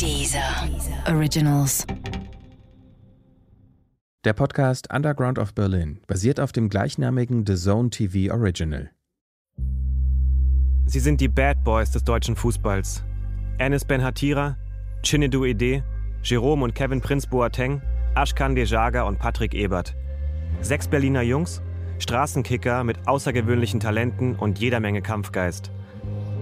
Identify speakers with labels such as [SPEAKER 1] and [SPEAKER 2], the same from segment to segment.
[SPEAKER 1] Dieser Originals.
[SPEAKER 2] Der Podcast Underground of Berlin basiert auf dem gleichnamigen The Zone TV Original.
[SPEAKER 3] Sie sind die Bad Boys des deutschen Fußballs. Enes Ben Hatira, Chinedu Ede, Jerome und Kevin Prinz Boateng, Ashkan Dejaga und Patrick Ebert. Sechs Berliner Jungs, Straßenkicker mit außergewöhnlichen Talenten und jeder Menge Kampfgeist.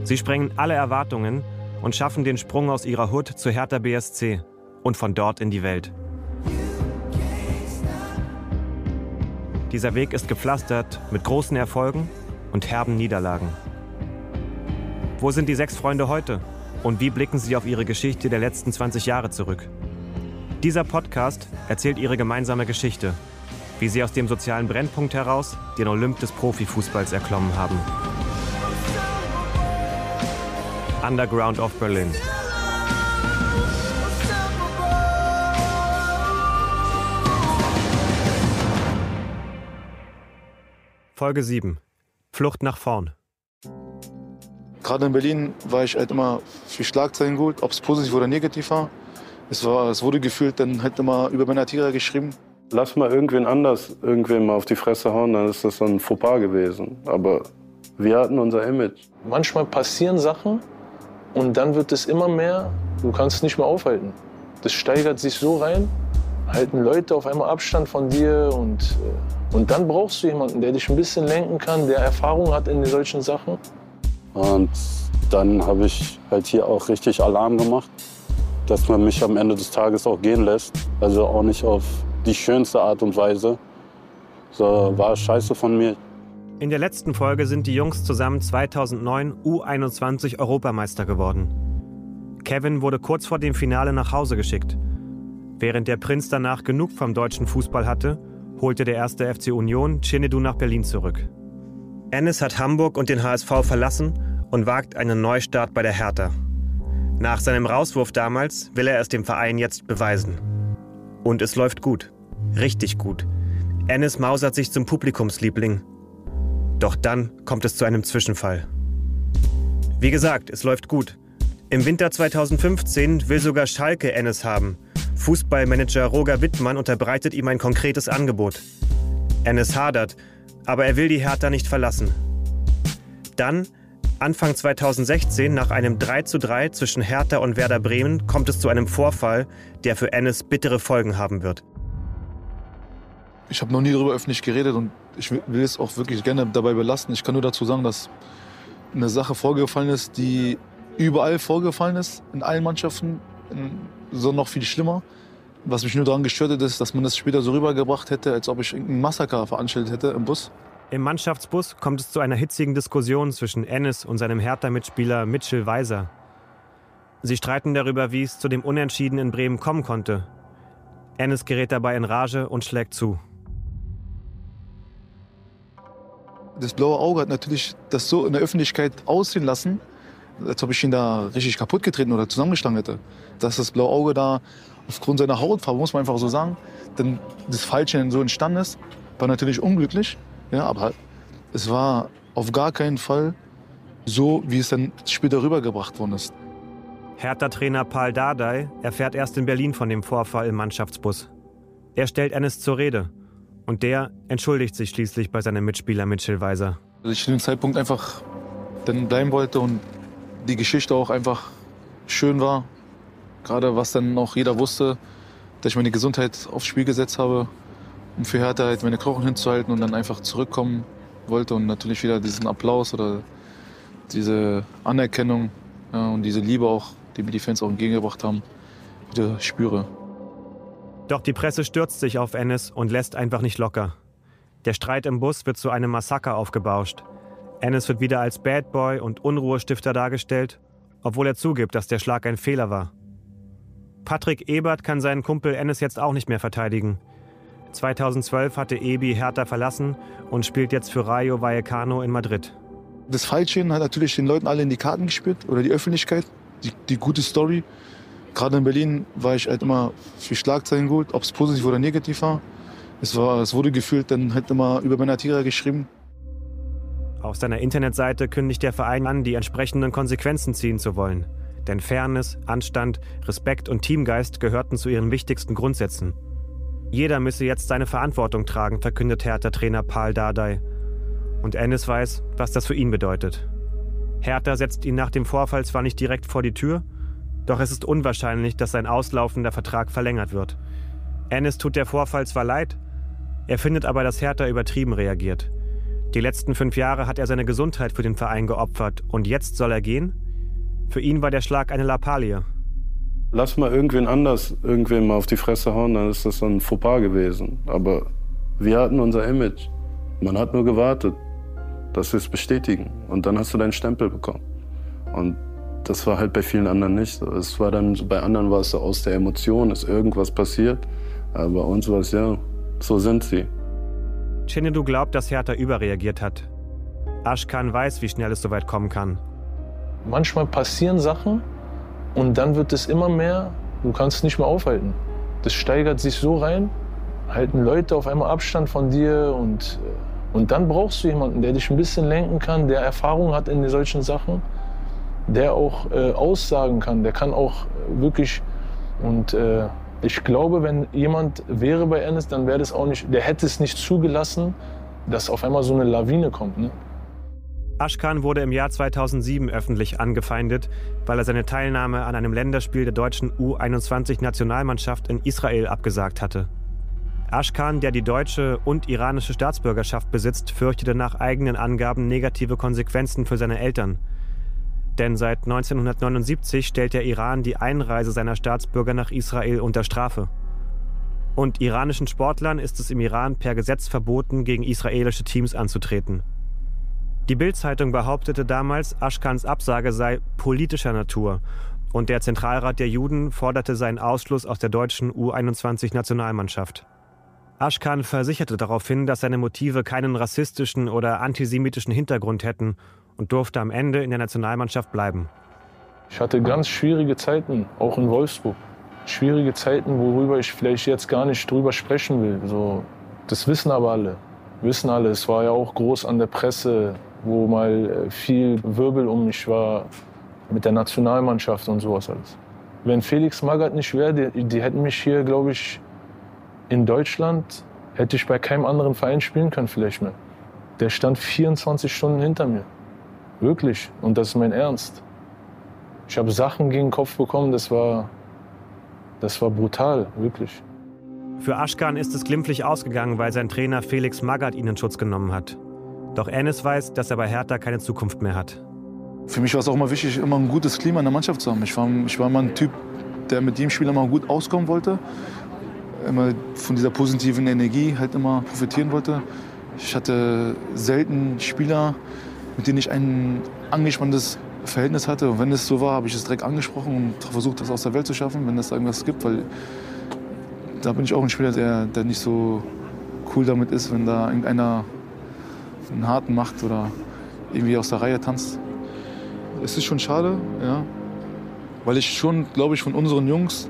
[SPEAKER 3] Sie sprengen alle Erwartungen und schaffen den Sprung aus ihrer Hut zu Hertha BSC und von dort in die Welt. Dieser Weg ist gepflastert mit großen Erfolgen und herben Niederlagen. Wo sind die sechs Freunde heute und wie blicken sie auf ihre Geschichte der letzten 20 Jahre zurück? Dieser Podcast erzählt ihre gemeinsame Geschichte, wie sie aus dem sozialen Brennpunkt heraus den Olymp des Profifußballs erklommen haben. Underground of Berlin. Folge 7. Flucht nach vorn.
[SPEAKER 4] Gerade in Berlin war ich halt immer für Schlagzeilen gut, ob es positiv oder negativ war. Es, war, es wurde gefühlt dann halt immer über Benatira geschrieben.
[SPEAKER 5] Lass mal irgendwen anders irgendwem mal auf die Fresse hauen, dann ist das so ein Fauxpas gewesen. Aber wir hatten unser Image.
[SPEAKER 6] Manchmal passieren Sachen und dann wird es immer mehr, du kannst es nicht mehr aufhalten. Das steigert sich so rein, halten Leute auf einmal Abstand von dir und, äh, und dann brauchst du jemanden, der dich ein bisschen lenken kann, der Erfahrung hat in solchen Sachen.
[SPEAKER 5] Und dann habe ich halt hier auch richtig Alarm gemacht, dass man mich am Ende des Tages auch gehen lässt. Also auch nicht auf die schönste Art und Weise. So war scheiße von mir.
[SPEAKER 3] In der letzten Folge sind die Jungs zusammen 2009 U21 Europameister geworden. Kevin wurde kurz vor dem Finale nach Hause geschickt. Während der Prinz danach genug vom deutschen Fußball hatte, holte der erste FC Union Chinedu nach Berlin zurück. Ennis hat Hamburg und den HSV verlassen und wagt einen Neustart bei der Hertha. Nach seinem Rauswurf damals will er es dem Verein jetzt beweisen. Und es läuft gut. Richtig gut. Ennis mausert sich zum Publikumsliebling. Doch dann kommt es zu einem Zwischenfall. Wie gesagt, es läuft gut. Im Winter 2015 will sogar Schalke Ennis haben. Fußballmanager Roger Wittmann unterbreitet ihm ein konkretes Angebot. Ennis hadert, aber er will die Hertha nicht verlassen. Dann, Anfang 2016, nach einem 3:3 zwischen Hertha und Werder Bremen, kommt es zu einem Vorfall, der für Ennis bittere Folgen haben wird.
[SPEAKER 4] Ich habe noch nie darüber öffentlich geredet und ich will es auch wirklich gerne dabei belassen. Ich kann nur dazu sagen, dass eine Sache vorgefallen ist, die überall vorgefallen ist, in allen Mannschaften, so noch viel schlimmer. Was mich nur daran gestört hat, ist, dass man das später so rübergebracht hätte, als ob ich irgendein Massaker veranstaltet hätte im Bus.
[SPEAKER 3] Im Mannschaftsbus kommt es zu einer hitzigen Diskussion zwischen Ennis und seinem Hertha-Mitspieler Mitchell Weiser. Sie streiten darüber, wie es zu dem Unentschieden in Bremen kommen konnte. Ennis gerät dabei in Rage und schlägt zu.
[SPEAKER 4] Das blaue Auge hat natürlich das so in der Öffentlichkeit aussehen lassen, als ob ich ihn da richtig kaputt getreten oder zusammengeschlagen hätte. Dass das blaue Auge da aufgrund seiner Hautfarbe, muss man einfach so sagen, denn das Falsche so entstanden ist, war natürlich unglücklich. Ja, aber es war auf gar keinen Fall so, wie es dann später rübergebracht worden ist.
[SPEAKER 3] Hertha-Trainer Paul Dardai erfährt erst in Berlin von dem Vorfall im Mannschaftsbus. Er stellt Ennis zur Rede und der entschuldigt sich schließlich bei seinem Mitspieler Mitchell Weiser.
[SPEAKER 4] Dass ich zu dem Zeitpunkt einfach dann bleiben wollte und die Geschichte auch einfach schön war. Gerade was dann auch jeder wusste, dass ich meine Gesundheit aufs Spiel gesetzt habe, um für Hertha halt meine Knochen hinzuhalten und dann einfach zurückkommen wollte und natürlich wieder diesen Applaus oder diese Anerkennung ja, und diese Liebe auch, die mir die Fans auch entgegengebracht haben, wieder spüre.
[SPEAKER 3] Doch die Presse stürzt sich auf Ennis und lässt einfach nicht locker. Der Streit im Bus wird zu einem Massaker aufgebauscht. Ennis wird wieder als Bad Boy und Unruhestifter dargestellt, obwohl er zugibt, dass der Schlag ein Fehler war. Patrick Ebert kann seinen Kumpel Ennis jetzt auch nicht mehr verteidigen. 2012 hatte Ebi Hertha verlassen und spielt jetzt für Rayo Vallecano in Madrid.
[SPEAKER 4] Das Falschen hat natürlich den Leuten alle in die Karten gespielt oder die Öffentlichkeit, die, die gute Story. Gerade in Berlin war ich halt immer für Schlagzeilen gut, ob es positiv oder negativ war. Es, war, es wurde gefühlt dann halt immer über Benatira geschrieben.
[SPEAKER 3] Auf seiner Internetseite kündigt der Verein an, die entsprechenden Konsequenzen ziehen zu wollen. Denn Fairness, Anstand, Respekt und Teamgeist gehörten zu ihren wichtigsten Grundsätzen. Jeder müsse jetzt seine Verantwortung tragen, verkündet Hertha-Trainer Paul Dardai. Und Ennis weiß, was das für ihn bedeutet. Hertha setzt ihn nach dem Vorfall zwar nicht direkt vor die Tür, doch es ist unwahrscheinlich, dass sein auslaufender Vertrag verlängert wird. Ennis tut der Vorfall zwar leid, er findet aber, dass Hertha übertrieben reagiert. Die letzten fünf Jahre hat er seine Gesundheit für den Verein geopfert und jetzt soll er gehen? Für ihn war der Schlag eine Lappalie.
[SPEAKER 5] Lass mal irgendwen anders irgendwen mal auf die Fresse hauen, dann ist das so ein Fauxpas gewesen. Aber wir hatten unser Image. Man hat nur gewartet, dass wir es bestätigen. Und dann hast du deinen Stempel bekommen. Und das war halt bei vielen anderen nicht. Es war dann, bei anderen war es so aus der Emotion, ist irgendwas passiert. Aber bei uns war es ja, so sind sie.
[SPEAKER 3] Chinedu glaubt, dass Hertha überreagiert hat. Ashkan weiß, wie schnell es soweit kommen kann.
[SPEAKER 6] Manchmal passieren Sachen und dann wird es immer mehr, du kannst es nicht mehr aufhalten. Das steigert sich so rein, halten Leute auf einmal Abstand von dir und, äh, und dann brauchst du jemanden, der dich ein bisschen lenken kann, der Erfahrung hat in solchen Sachen, der auch äh, aussagen kann, der kann auch wirklich und äh, ich glaube, wenn jemand wäre bei Ennis, dann wäre das auch nicht, der hätte es nicht zugelassen, dass auf einmal so eine Lawine kommt. Ne?
[SPEAKER 3] Aschkan wurde im Jahr 2007 öffentlich angefeindet, weil er seine Teilnahme an einem Länderspiel der deutschen U21-Nationalmannschaft in Israel abgesagt hatte. Aschkan, der die deutsche und iranische Staatsbürgerschaft besitzt, fürchtete nach eigenen Angaben negative Konsequenzen für seine Eltern. Denn seit 1979 stellt der Iran die Einreise seiner Staatsbürger nach Israel unter Strafe. Und iranischen Sportlern ist es im Iran per Gesetz verboten, gegen israelische Teams anzutreten. Die Bild-Zeitung behauptete damals, Aschkans Absage sei politischer Natur und der Zentralrat der Juden forderte seinen Ausschluss aus der deutschen U21-Nationalmannschaft. Aschkan versicherte daraufhin, dass seine Motive keinen rassistischen oder antisemitischen Hintergrund hätten und durfte am Ende in der Nationalmannschaft bleiben.
[SPEAKER 6] Ich hatte ganz schwierige Zeiten, auch in Wolfsburg. Schwierige Zeiten, worüber ich vielleicht jetzt gar nicht drüber sprechen will. So, das wissen aber alle. Wissen alle. Es war ja auch groß an der Presse wo mal äh, viel Wirbel um mich war mit der Nationalmannschaft und sowas alles. Wenn Felix Magath nicht wäre, die, die hätten mich hier, glaube ich, in Deutschland, hätte ich bei keinem anderen Verein spielen können vielleicht mehr. Der stand 24 Stunden hinter mir. Wirklich. Und das ist mein Ernst. Ich habe Sachen gegen den Kopf bekommen, das war, das war brutal, wirklich.
[SPEAKER 3] Für Aschkan ist es glimpflich ausgegangen, weil sein Trainer Felix Magath ihn in Schutz genommen hat. Doch Ennis weiß, dass er bei Hertha keine Zukunft mehr hat.
[SPEAKER 4] Für mich war es auch immer wichtig, immer ein gutes Klima in der Mannschaft zu haben. Ich war, ich war immer ein Typ, der mit jedem Spieler immer gut auskommen wollte. Immer von dieser positiven Energie halt immer profitieren wollte. Ich hatte selten Spieler, mit denen ich ein angespanntes Verhältnis hatte. Und wenn es so war, habe ich es direkt angesprochen und versucht, das aus der Welt zu schaffen, wenn es irgendwas gibt. Weil da bin ich auch ein Spieler, der, der nicht so cool damit ist, wenn da irgendeiner einen harten macht oder irgendwie aus der Reihe tanzt. Es ist schon schade, ja, weil ich schon, glaube ich, von unseren Jungs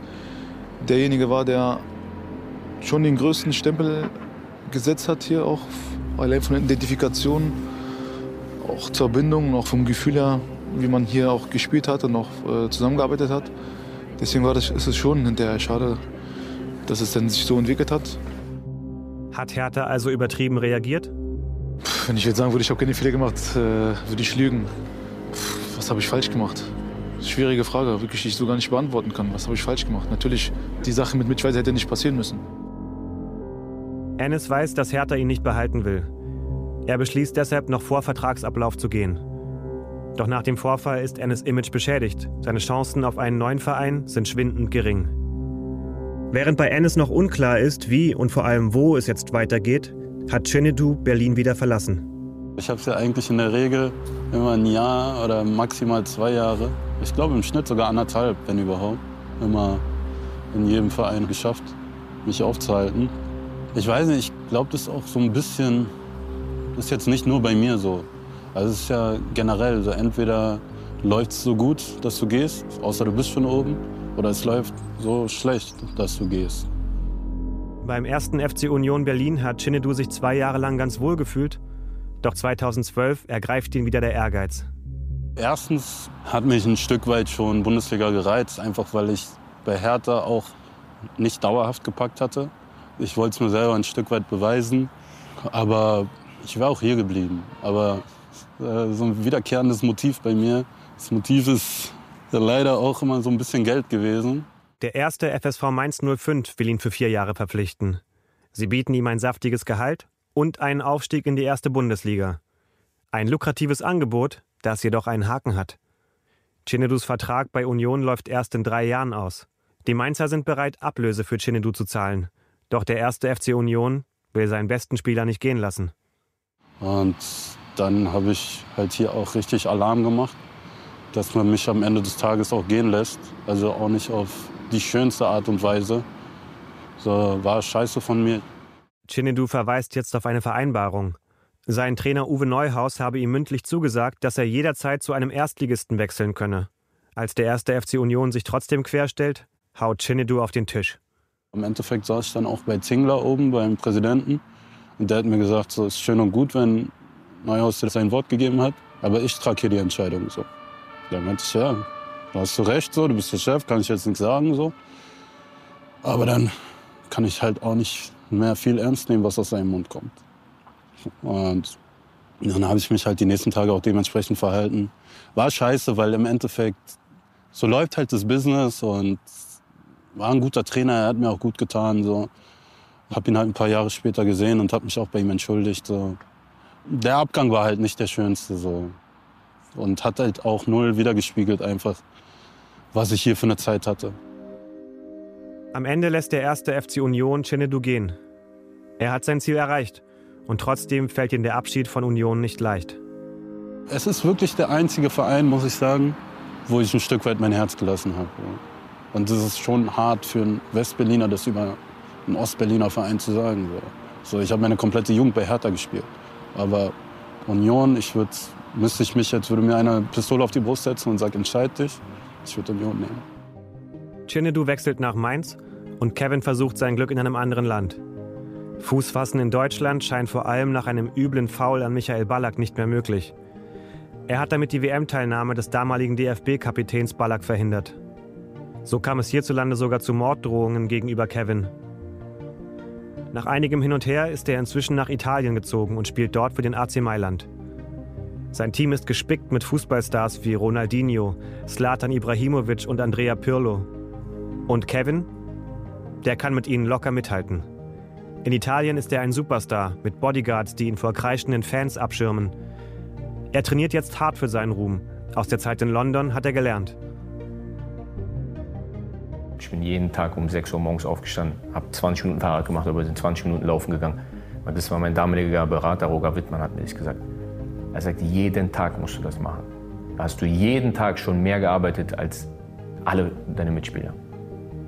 [SPEAKER 4] derjenige war, der schon den größten Stempel gesetzt hat hier auch, allein von der Identifikation, auch zur Bindung, auch vom Gefühl her, wie man hier auch gespielt hat und auch äh, zusammengearbeitet hat. Deswegen war das, ist es schon hinterher schade, dass es dann sich so entwickelt hat.
[SPEAKER 3] Hat Hertha also übertrieben reagiert?
[SPEAKER 4] Wenn ich jetzt sagen würde, ich habe keine Fehler gemacht, äh, würde ich lügen. Was habe ich falsch gemacht? Schwierige Frage, wirklich, die ich so gar nicht beantworten kann. Was habe ich falsch gemacht? Natürlich, die Sache mit Mitschweizer hätte nicht passieren müssen.
[SPEAKER 3] Ennis weiß, dass Hertha ihn nicht behalten will. Er beschließt deshalb, noch vor Vertragsablauf zu gehen. Doch nach dem Vorfall ist Ennis Image beschädigt. Seine Chancen auf einen neuen Verein sind schwindend gering. Während bei Ennis noch unklar ist, wie und vor allem wo es jetzt weitergeht, hat Chenedu Berlin wieder verlassen.
[SPEAKER 5] Ich habe es ja eigentlich in der Regel immer ein Jahr oder maximal zwei Jahre. Ich glaube im Schnitt sogar anderthalb, wenn überhaupt. Immer in jedem Verein geschafft, mich aufzuhalten. Ich weiß nicht, ich glaube das ist auch so ein bisschen, ist jetzt nicht nur bei mir so. Also es ist ja generell so, entweder läuft es so gut, dass du gehst, außer du bist schon oben, oder es läuft so schlecht, dass du gehst.
[SPEAKER 3] Beim ersten FC Union Berlin hat Chinedu sich zwei Jahre lang ganz wohl gefühlt, doch 2012 ergreift ihn wieder der Ehrgeiz.
[SPEAKER 5] Erstens hat mich ein Stück weit schon Bundesliga gereizt, einfach weil ich bei Hertha auch nicht dauerhaft gepackt hatte. Ich wollte es mir selber ein Stück weit beweisen, aber ich wäre auch hier geblieben. Aber äh, so ein wiederkehrendes Motiv bei mir. Das Motiv ist ja leider auch immer so ein bisschen Geld gewesen.
[SPEAKER 3] Der erste FSV Mainz 05 will ihn für vier Jahre verpflichten. Sie bieten ihm ein saftiges Gehalt und einen Aufstieg in die erste Bundesliga. Ein lukratives Angebot, das jedoch einen Haken hat. Chinedus Vertrag bei Union läuft erst in drei Jahren aus. Die Mainzer sind bereit, Ablöse für Chinedu zu zahlen. Doch der erste FC Union will seinen besten Spieler nicht gehen lassen.
[SPEAKER 5] Und dann habe ich halt hier auch richtig Alarm gemacht, dass man mich am Ende des Tages auch gehen lässt. Also auch nicht auf die schönste Art und Weise. So war scheiße von mir.
[SPEAKER 3] Chinedu verweist jetzt auf eine Vereinbarung. Sein Trainer Uwe Neuhaus habe ihm mündlich zugesagt, dass er jederzeit zu einem Erstligisten wechseln könne. Als der erste FC Union sich trotzdem querstellt, haut Chinedu auf den Tisch.
[SPEAKER 5] Im Endeffekt saß ich dann auch bei Zingler oben, beim Präsidenten. Und der hat mir gesagt, so ist schön und gut, wenn Neuhaus dir sein Wort gegeben hat, aber ich trage hier die Entscheidung. So. Da meinte ich, ja, da hast du recht, so, du bist der Chef, kann ich jetzt nichts sagen. So. Aber dann kann ich halt auch nicht mehr viel ernst nehmen, was aus seinem Mund kommt. Und dann habe ich mich halt die nächsten Tage auch dementsprechend verhalten. War scheiße, weil im Endeffekt so läuft halt das Business und war ein guter Trainer, er hat mir auch gut getan. So. Habe ihn halt ein paar Jahre später gesehen und habe mich auch bei ihm entschuldigt. So. Der Abgang war halt nicht der schönste. So. Und hat halt auch null wiedergespiegelt einfach, was ich hier für eine Zeit hatte.
[SPEAKER 3] Am Ende lässt der erste FC Union Chinedu gehen. Er hat sein Ziel erreicht. Und trotzdem fällt ihm der Abschied von Union nicht leicht.
[SPEAKER 5] Es ist wirklich der einzige Verein, muss ich sagen, wo ich ein Stück weit mein Herz gelassen habe. Und das ist schon hart für einen Westberliner, das über einen Ostberliner Verein zu sagen. So, ich habe meine komplette Jugend bei Hertha gespielt. Aber Union, ich würd, müsste ich mich jetzt, würde mir eine Pistole auf die Brust setzen und sagen, entscheid dich, ich würde Union nehmen.
[SPEAKER 3] Chinedu wechselt nach Mainz und Kevin versucht sein Glück in einem anderen Land. Fuß fassen in Deutschland scheint vor allem nach einem üblen Foul an Michael Ballack nicht mehr möglich. Er hat damit die WM-Teilnahme des damaligen DFB-Kapitäns Ballack verhindert. So kam es hierzulande sogar zu Morddrohungen gegenüber Kevin. Nach einigem Hin und Her ist er inzwischen nach Italien gezogen und spielt dort für den AC Mailand. Sein Team ist gespickt mit Fußballstars wie Ronaldinho, Slatan Ibrahimovic und Andrea Pirlo. Und Kevin? Der kann mit ihnen locker mithalten. In Italien ist er ein Superstar mit Bodyguards, die ihn vor kreischenden Fans abschirmen. Er trainiert jetzt hart für seinen Ruhm. Aus der Zeit in London hat er gelernt.
[SPEAKER 7] Ich bin jeden Tag um 6 Uhr morgens aufgestanden, habe 20 Minuten Fahrrad gemacht, aber sind 20 Minuten laufen gegangen. Das war mein damaliger Berater, Roger Wittmann, hat mir das gesagt. Er sagte, jeden Tag musst du das machen. Da hast du jeden Tag schon mehr gearbeitet als alle deine Mitspieler.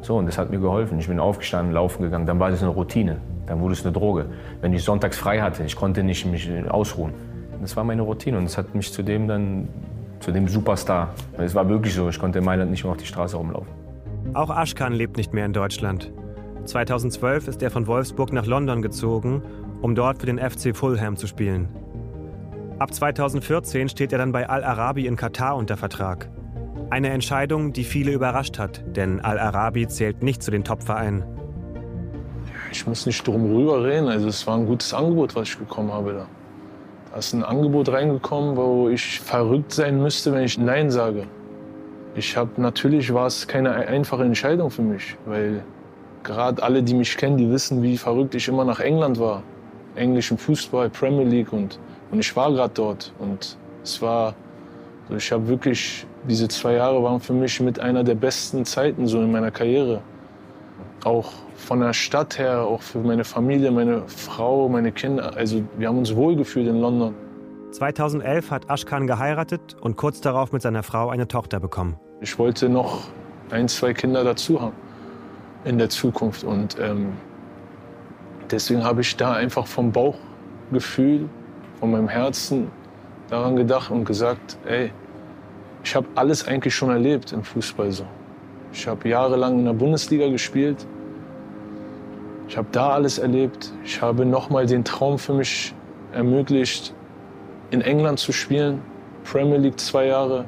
[SPEAKER 7] So, und das hat mir geholfen. Ich bin aufgestanden, laufen gegangen, dann war das eine Routine. Dann wurde es eine Droge. Wenn ich sonntags frei hatte, ich konnte nicht mich ausruhen. Das war meine Routine und das hat mich zu dem dann, zu dem Superstar. Es war wirklich so, ich konnte in Mailand nicht mehr auf die Straße rumlaufen.
[SPEAKER 3] Auch Aschkan lebt nicht mehr in Deutschland. 2012 ist er von Wolfsburg nach London gezogen, um dort für den FC Fulham zu spielen. Ab 2014 steht er dann bei Al-Arabi in Katar unter Vertrag. Eine Entscheidung, die viele überrascht hat, denn Al-Arabi zählt nicht zu den Top-Vereinen.
[SPEAKER 6] Ich muss nicht drum rüber reden. Also es war ein gutes Angebot, was ich bekommen habe da. Da ist ein Angebot reingekommen, wo ich verrückt sein müsste, wenn ich Nein sage. Ich habe natürlich war es keine einfache Entscheidung für mich, weil gerade alle, die mich kennen, die wissen, wie verrückt ich immer nach England war. Englischen Fußball, Premier League und, und ich war gerade dort. Und es war, also ich habe wirklich, diese zwei Jahre waren für mich mit einer der besten Zeiten so in meiner Karriere. Auch von der Stadt her, auch für meine Familie, meine Frau, meine Kinder. Also wir haben uns wohlgefühlt in London.
[SPEAKER 3] 2011 hat Ashkan geheiratet und kurz darauf mit seiner Frau eine Tochter bekommen.
[SPEAKER 6] Ich wollte noch ein, zwei Kinder dazu haben in der Zukunft. Und ähm, deswegen habe ich da einfach vom Bauchgefühl, von meinem Herzen daran gedacht und gesagt, ey, ich habe alles eigentlich schon erlebt im Fußball so. Ich habe jahrelang in der Bundesliga gespielt. Ich habe da alles erlebt. Ich habe nochmal den Traum für mich ermöglicht, in England zu spielen, Premier League zwei Jahre.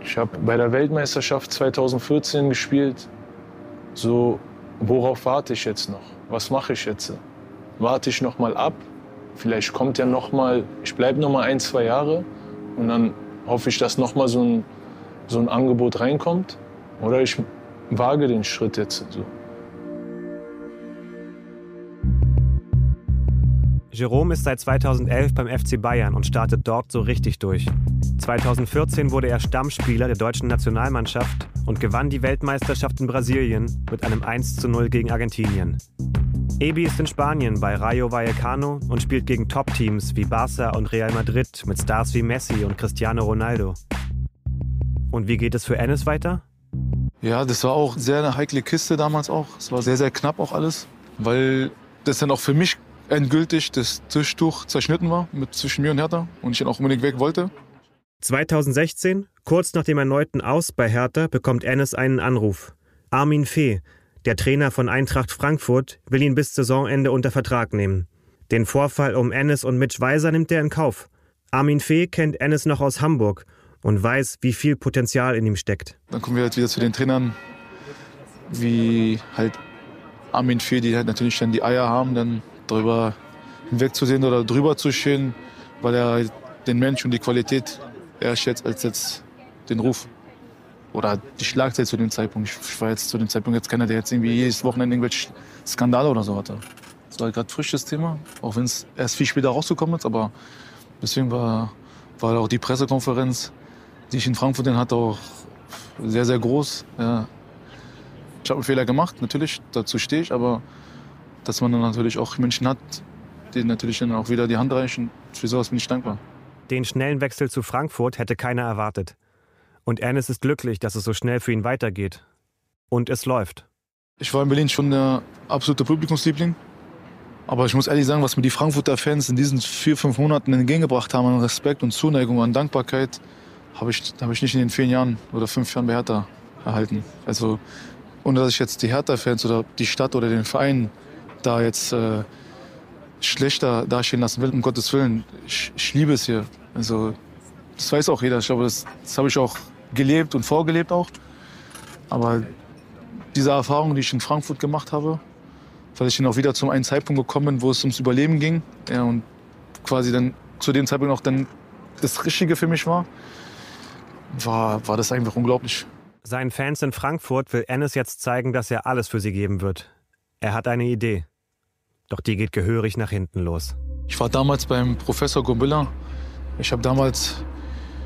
[SPEAKER 6] Ich habe bei der Weltmeisterschaft 2014 gespielt. So, worauf warte ich jetzt noch? Was mache ich jetzt? Warte ich noch mal ab? Vielleicht kommt ja noch mal, ich bleibe noch mal ein, zwei Jahre und dann hoffe ich, dass noch mal so ein, so ein Angebot reinkommt. Oder ich wage den Schritt jetzt. So.
[SPEAKER 3] Jerome ist seit 2011 beim FC Bayern und startet dort so richtig durch. 2014 wurde er Stammspieler der deutschen Nationalmannschaft und gewann die Weltmeisterschaft in Brasilien mit einem 1:0 gegen Argentinien. Ebi ist in Spanien bei Rayo Vallecano und spielt gegen Top-Teams wie Barça und Real Madrid mit Stars wie Messi und Cristiano Ronaldo. Und wie geht es für Ennis weiter?
[SPEAKER 4] Ja, das war auch sehr eine heikle Kiste damals auch. Es war sehr, sehr knapp auch alles, weil das dann auch für mich endgültig das Tischtuch zerschnitten war mit zwischen mir und Hertha und ich dann auch unbedingt weg wollte.
[SPEAKER 3] 2016, kurz nach dem erneuten Aus bei Hertha, bekommt Ennis einen Anruf. Armin Fee, der Trainer von Eintracht Frankfurt, will ihn bis Saisonende unter Vertrag nehmen. Den Vorfall um Ennis und Mitch Weiser nimmt er in Kauf. Armin Fee kennt Ennis noch aus Hamburg und weiß, wie viel Potenzial in ihm steckt.
[SPEAKER 4] Dann kommen wir halt wieder zu den Trainern, wie halt Armin Fee, die halt natürlich dann die Eier haben, dann drüber hinwegzusehen oder drüber zu stehen, weil er halt den Mensch und die Qualität eher schätzt als jetzt den Ruf. Oder die Schlagzeit zu dem Zeitpunkt. Ich war jetzt zu dem Zeitpunkt jetzt keiner, der jetzt irgendwie jedes Wochenende irgendwelche Skandale oder so hatte. Das war gerade frisches Thema, auch wenn es erst viel später rausgekommen ist. Aber deswegen war, war auch die Pressekonferenz, die ich in Frankfurt hatte, auch sehr, sehr groß. Ja. Ich habe einen Fehler gemacht, natürlich, dazu stehe ich, aber dass man dann natürlich auch Menschen hat, die natürlich dann auch wieder die Hand reichen. Für sowas bin ich dankbar.
[SPEAKER 3] Den schnellen Wechsel zu Frankfurt hätte keiner erwartet. Und Ernest ist glücklich, dass es so schnell für ihn weitergeht. Und es läuft.
[SPEAKER 4] Ich war in Berlin schon der absolute Publikumsliebling. Aber ich muss ehrlich sagen, was mir die Frankfurter Fans in diesen vier, fünf Monaten entgegengebracht haben an Respekt und Zuneigung, an Dankbarkeit, habe ich, hab ich nicht in den vier Jahren oder fünf Jahren bei Hertha erhalten. Also, ohne dass ich jetzt die Hertha-Fans oder die Stadt oder den Verein da jetzt äh, schlechter dastehen lassen will, um Gottes Willen. Ich, ich, liebe es hier. Also, das weiß auch jeder. Ich glaube, das, das habe ich auch gelebt und vorgelebt auch. Aber diese Erfahrung, die ich in Frankfurt gemacht habe, weil ich dann auch wieder zum einen Zeitpunkt gekommen bin, wo es ums Überleben ging ja, und quasi dann zu dem Zeitpunkt auch dann das Richtige für mich war, war, war das einfach unglaublich.
[SPEAKER 3] Seinen Fans in Frankfurt will Ennis jetzt zeigen, dass er alles für sie geben wird. Er hat eine Idee. Doch die geht gehörig nach hinten los.
[SPEAKER 4] Ich war damals beim Professor Gombilla. Ich habe damals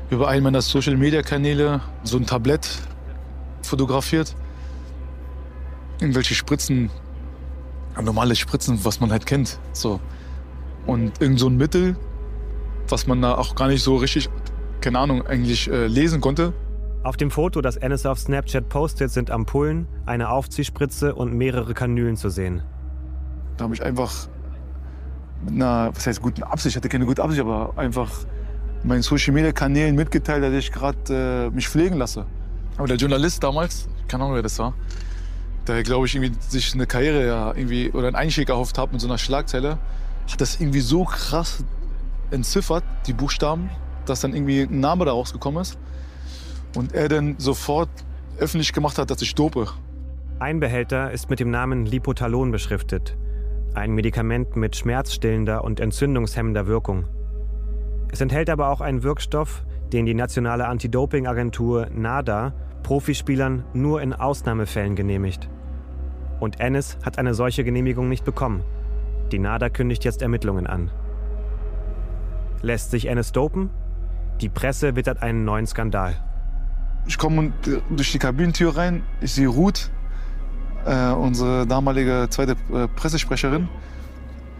[SPEAKER 4] über einen meiner Social-Media-Kanäle so ein Tablett fotografiert. Irgendwelche Spritzen, normale Spritzen, was man halt kennt. So. Und irgend so ein Mittel, was man da auch gar nicht so richtig, keine Ahnung, eigentlich äh, lesen konnte.
[SPEAKER 3] Auf dem Foto, das Ennis auf Snapchat postet, sind Ampullen, eine Aufziehspritze und mehrere Kanülen zu sehen.
[SPEAKER 4] Da habe ich einfach mit einer, was heißt guten Absicht, ich hatte keine gute Absicht, aber einfach meinen Social Media Kanälen mitgeteilt, dass ich gerade äh, mich pflegen lasse. Aber der Journalist damals, keine Ahnung wer das war, der glaube ich irgendwie sich eine Karriere ja, irgendwie oder einen Einstieg erhofft hat mit so einer Schlagzeile, hat das irgendwie so krass entziffert, die Buchstaben, dass dann irgendwie ein Name da rausgekommen ist. Und er dann sofort öffentlich gemacht hat, dass ich dope.
[SPEAKER 3] Ein Behälter ist mit dem Namen Lipotalon beschriftet. Ein Medikament mit schmerzstillender und entzündungshemmender Wirkung. Es enthält aber auch einen Wirkstoff, den die nationale Anti-Doping-Agentur NADA Profispielern nur in Ausnahmefällen genehmigt. Und Ennis hat eine solche Genehmigung nicht bekommen. Die NADA kündigt jetzt Ermittlungen an. Lässt sich Ennis dopen? Die Presse wittert einen neuen Skandal.
[SPEAKER 4] Ich komme durch die Kabinentür rein, ich sehe Ruth, äh, unsere damalige zweite äh, Pressesprecherin.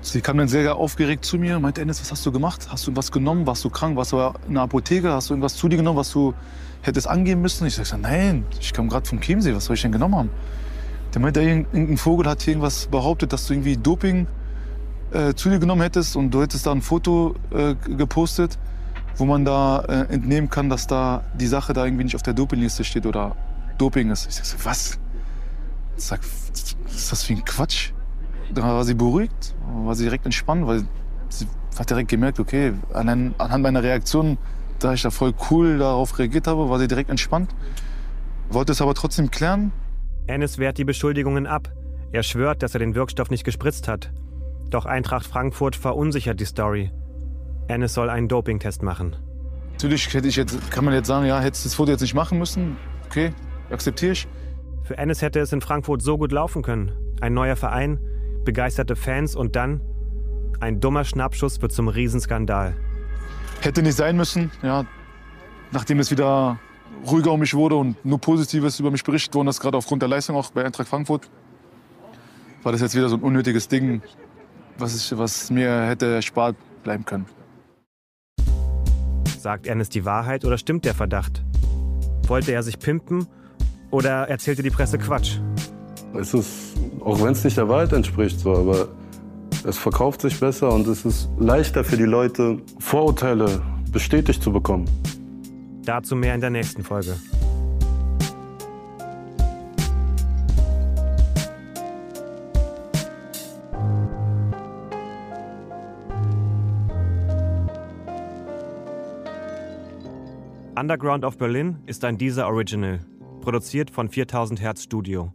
[SPEAKER 4] Sie kam dann sehr aufgeregt zu mir und meinte, Ennis, was hast du gemacht? Hast du was genommen? Warst du krank? Warst du in der Apotheke? Hast du irgendwas zu dir genommen, was du hättest angehen müssen? Ich sage, nein, ich kam gerade vom Chiemsee, was soll ich denn genommen haben? Der meinte, irgendein Vogel hat hier irgendwas behauptet, dass du irgendwie Doping äh, zu dir genommen hättest und du hättest da ein Foto äh, gepostet wo man da äh, entnehmen kann, dass da die Sache da irgendwie nicht auf der Dopingliste steht oder Doping ist. Ich sag was? Sag, ist das für ein Quatsch? Da war sie beruhigt, war sie direkt entspannt, weil sie habe direkt gemerkt, okay, anhand meiner Reaktion, da ich da voll cool darauf reagiert habe, war sie direkt entspannt. Wollte es aber trotzdem klären.
[SPEAKER 3] Ennis wehrt die Beschuldigungen ab. Er schwört, dass er den Wirkstoff nicht gespritzt hat. Doch Eintracht Frankfurt verunsichert die Story. Ennis soll einen Dopingtest machen.
[SPEAKER 4] Natürlich hätte ich jetzt, kann man jetzt sagen, ja, hättest du das Foto jetzt nicht machen müssen. Okay, akzeptiere ich.
[SPEAKER 3] Für Ennis hätte es in Frankfurt so gut laufen können. Ein neuer Verein, begeisterte Fans und dann ein dummer Schnappschuss wird zum Riesenskandal.
[SPEAKER 4] Hätte nicht sein müssen, ja. Nachdem es wieder ruhiger um mich wurde und nur Positives über mich berichtet worden ist, gerade aufgrund der Leistung auch bei Eintracht Frankfurt, war das jetzt wieder so ein unnötiges Ding, was, ich, was mir hätte erspart bleiben können.
[SPEAKER 3] Sagt Ernest die Wahrheit oder stimmt der Verdacht? Wollte er sich pimpen oder erzählte die Presse Quatsch?
[SPEAKER 5] Es ist, auch wenn es nicht der Wahrheit entspricht, so, aber es verkauft sich besser und es ist leichter für die Leute, Vorurteile bestätigt zu bekommen.
[SPEAKER 3] Dazu mehr in der nächsten Folge. Underground of Berlin ist ein Deezer Original, produziert von 4000 Hertz Studio.